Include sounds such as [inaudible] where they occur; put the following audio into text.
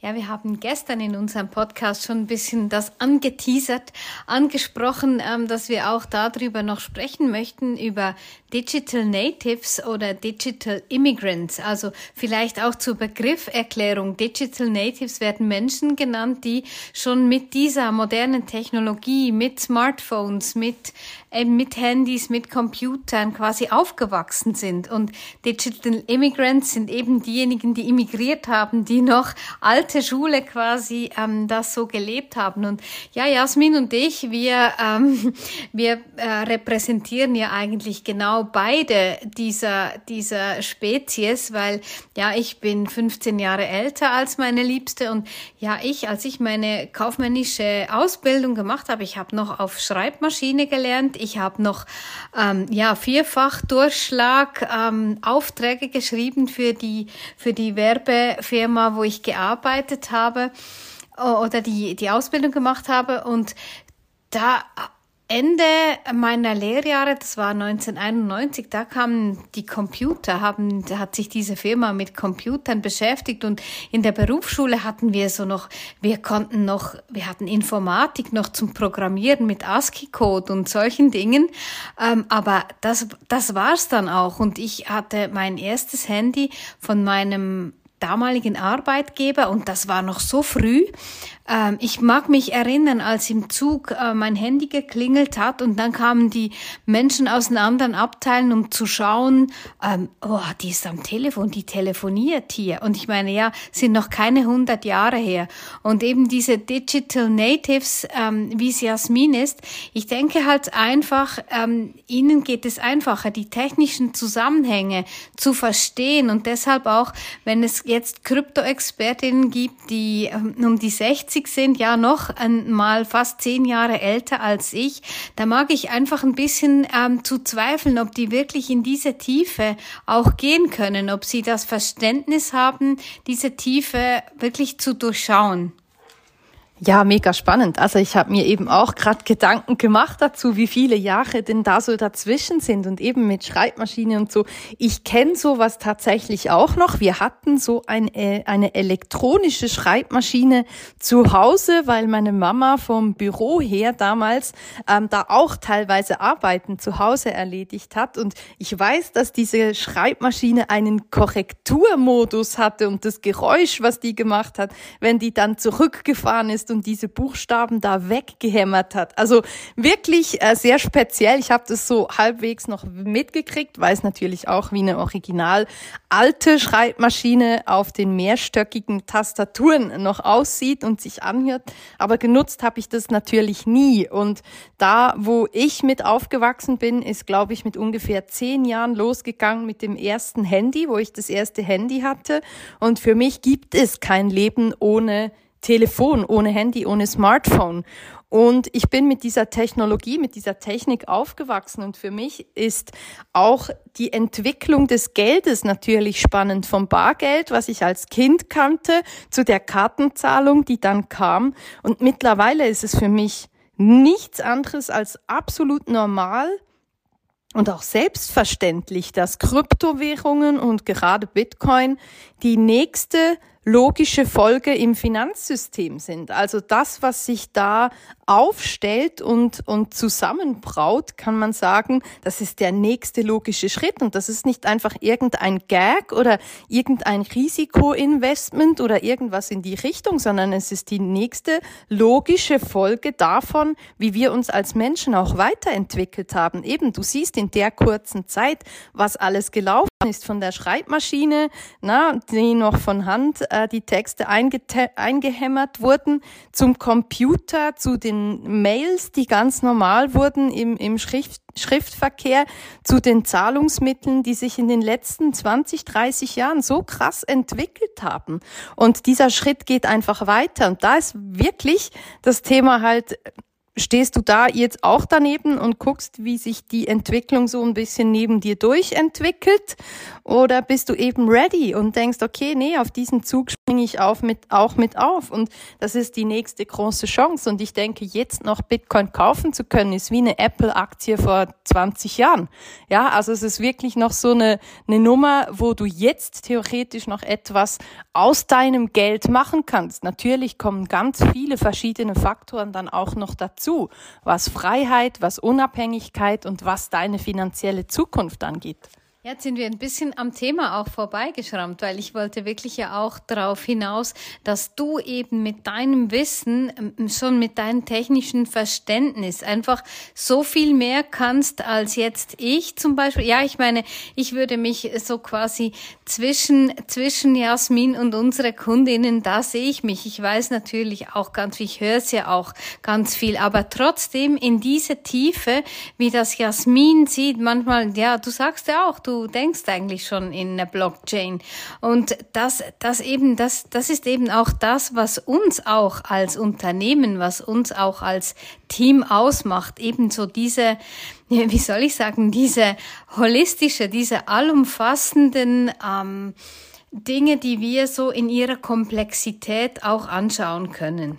Ja, wir haben gestern in unserem Podcast schon ein bisschen das angeteasert, angesprochen, ähm, dass wir auch darüber noch sprechen möchten, über Digital Natives oder Digital Immigrants. Also vielleicht auch zur Begrifferklärung. Digital Natives werden Menschen genannt, die schon mit dieser modernen Technologie, mit Smartphones, mit, äh, mit Handys, mit Computern quasi aufgewachsen sind. Und Digital Immigrants sind eben diejenigen, die immigriert haben, die noch alte Schule quasi ähm, das so gelebt haben. Und ja, Jasmin und ich, wir, ähm, [laughs] wir äh, repräsentieren ja eigentlich genau beide dieser, dieser Spezies, weil ja, ich bin 15 Jahre älter als meine Liebste und ja, ich, als ich meine kaufmännische Ausbildung gemacht habe, ich habe noch auf Schreibmaschine gelernt, ich habe noch ähm, ja, vierfach Durchschlag ähm, Aufträge geschrieben für die, für die Werbefirma, wo ich gearbeitet habe oder die, die Ausbildung gemacht habe. Und da Ende meiner Lehrjahre, das war 1991, da kamen die Computer, haben, hat sich diese Firma mit Computern beschäftigt und in der Berufsschule hatten wir so noch, wir konnten noch, wir hatten Informatik noch zum Programmieren mit ASCII-Code und solchen Dingen, ähm, aber das, das war's dann auch und ich hatte mein erstes Handy von meinem damaligen Arbeitgeber und das war noch so früh. Ähm, ich mag mich erinnern, als im Zug äh, mein Handy geklingelt hat und dann kamen die Menschen aus den anderen Abteilen, um zu schauen, ähm, oh, die ist am Telefon, die telefoniert hier. Und ich meine, ja, sind noch keine hundert Jahre her. Und eben diese Digital Natives, ähm, wie es Jasmin ist, ich denke halt einfach, ähm, ihnen geht es einfacher, die technischen Zusammenhänge zu verstehen und deshalb auch, wenn es jetzt Krypto-Expertinnen gibt, die ähm, um die 60 sind, ja noch einmal fast zehn Jahre älter als ich, da mag ich einfach ein bisschen ähm, zu zweifeln, ob die wirklich in diese Tiefe auch gehen können, ob sie das Verständnis haben, diese Tiefe wirklich zu durchschauen. Ja, mega spannend. Also ich habe mir eben auch gerade Gedanken gemacht dazu, wie viele Jahre denn da so dazwischen sind und eben mit Schreibmaschine und so. Ich kenne sowas tatsächlich auch noch. Wir hatten so ein, äh, eine elektronische Schreibmaschine zu Hause, weil meine Mama vom Büro her damals ähm, da auch teilweise Arbeiten zu Hause erledigt hat. Und ich weiß, dass diese Schreibmaschine einen Korrekturmodus hatte und das Geräusch, was die gemacht hat, wenn die dann zurückgefahren ist, und diese Buchstaben da weggehämmert hat. Also wirklich äh, sehr speziell. Ich habe das so halbwegs noch mitgekriegt, weiß natürlich auch, wie eine original alte Schreibmaschine auf den mehrstöckigen Tastaturen noch aussieht und sich anhört. Aber genutzt habe ich das natürlich nie. Und da, wo ich mit aufgewachsen bin, ist, glaube ich, mit ungefähr zehn Jahren losgegangen mit dem ersten Handy, wo ich das erste Handy hatte. Und für mich gibt es kein Leben ohne Telefon, ohne Handy, ohne Smartphone. Und ich bin mit dieser Technologie, mit dieser Technik aufgewachsen. Und für mich ist auch die Entwicklung des Geldes natürlich spannend. Vom Bargeld, was ich als Kind kannte, zu der Kartenzahlung, die dann kam. Und mittlerweile ist es für mich nichts anderes als absolut normal, und auch selbstverständlich, dass Kryptowährungen und gerade Bitcoin die nächste logische Folge im Finanzsystem sind. Also das, was sich da aufstellt und, und zusammenbraut, kann man sagen, das ist der nächste logische Schritt. Und das ist nicht einfach irgendein Gag oder irgendein Risikoinvestment oder irgendwas in die Richtung, sondern es ist die nächste logische Folge davon, wie wir uns als Menschen auch weiterentwickelt haben. Eben, du siehst in der kurzen Zeit, was alles gelaufen ist von der Schreibmaschine, na, die noch von Hand äh, die Texte eingehämmert wurden, zum Computer, zu den Mails, die ganz normal wurden im, im Schrift Schriftverkehr, zu den Zahlungsmitteln, die sich in den letzten 20, 30 Jahren so krass entwickelt haben. Und dieser Schritt geht einfach weiter. Und da ist wirklich das Thema halt stehst du da jetzt auch daneben und guckst, wie sich die Entwicklung so ein bisschen neben dir durchentwickelt? Oder bist du eben ready und denkst, okay, nee, auf diesen Zug springe ich auf mit, auch mit auf. Und das ist die nächste große Chance. Und ich denke, jetzt noch Bitcoin kaufen zu können, ist wie eine Apple-Aktie vor 20 Jahren. Ja, also es ist wirklich noch so eine, eine Nummer, wo du jetzt theoretisch noch etwas aus deinem Geld machen kannst. Natürlich kommen ganz viele verschiedene Faktoren dann auch noch dazu, was Freiheit, was Unabhängigkeit und was deine finanzielle Zukunft angeht. Jetzt sind wir ein bisschen am Thema auch vorbeigeschrammt, weil ich wollte wirklich ja auch darauf hinaus, dass du eben mit deinem Wissen, ähm, schon mit deinem technischen Verständnis einfach so viel mehr kannst als jetzt ich zum Beispiel. Ja, ich meine, ich würde mich so quasi zwischen, zwischen Jasmin und unsere Kundinnen, da sehe ich mich. Ich weiß natürlich auch ganz viel, ich höre es ja auch ganz viel, aber trotzdem in diese Tiefe, wie das Jasmin sieht, manchmal, ja, du sagst ja auch, du denkst eigentlich schon in eine Blockchain. Und das, das eben, das, das ist eben auch das, was uns auch als Unternehmen, was uns auch als Team ausmacht. Ebenso diese, wie soll ich sagen, diese holistische, diese allumfassenden, ähm, Dinge, die wir so in ihrer Komplexität auch anschauen können.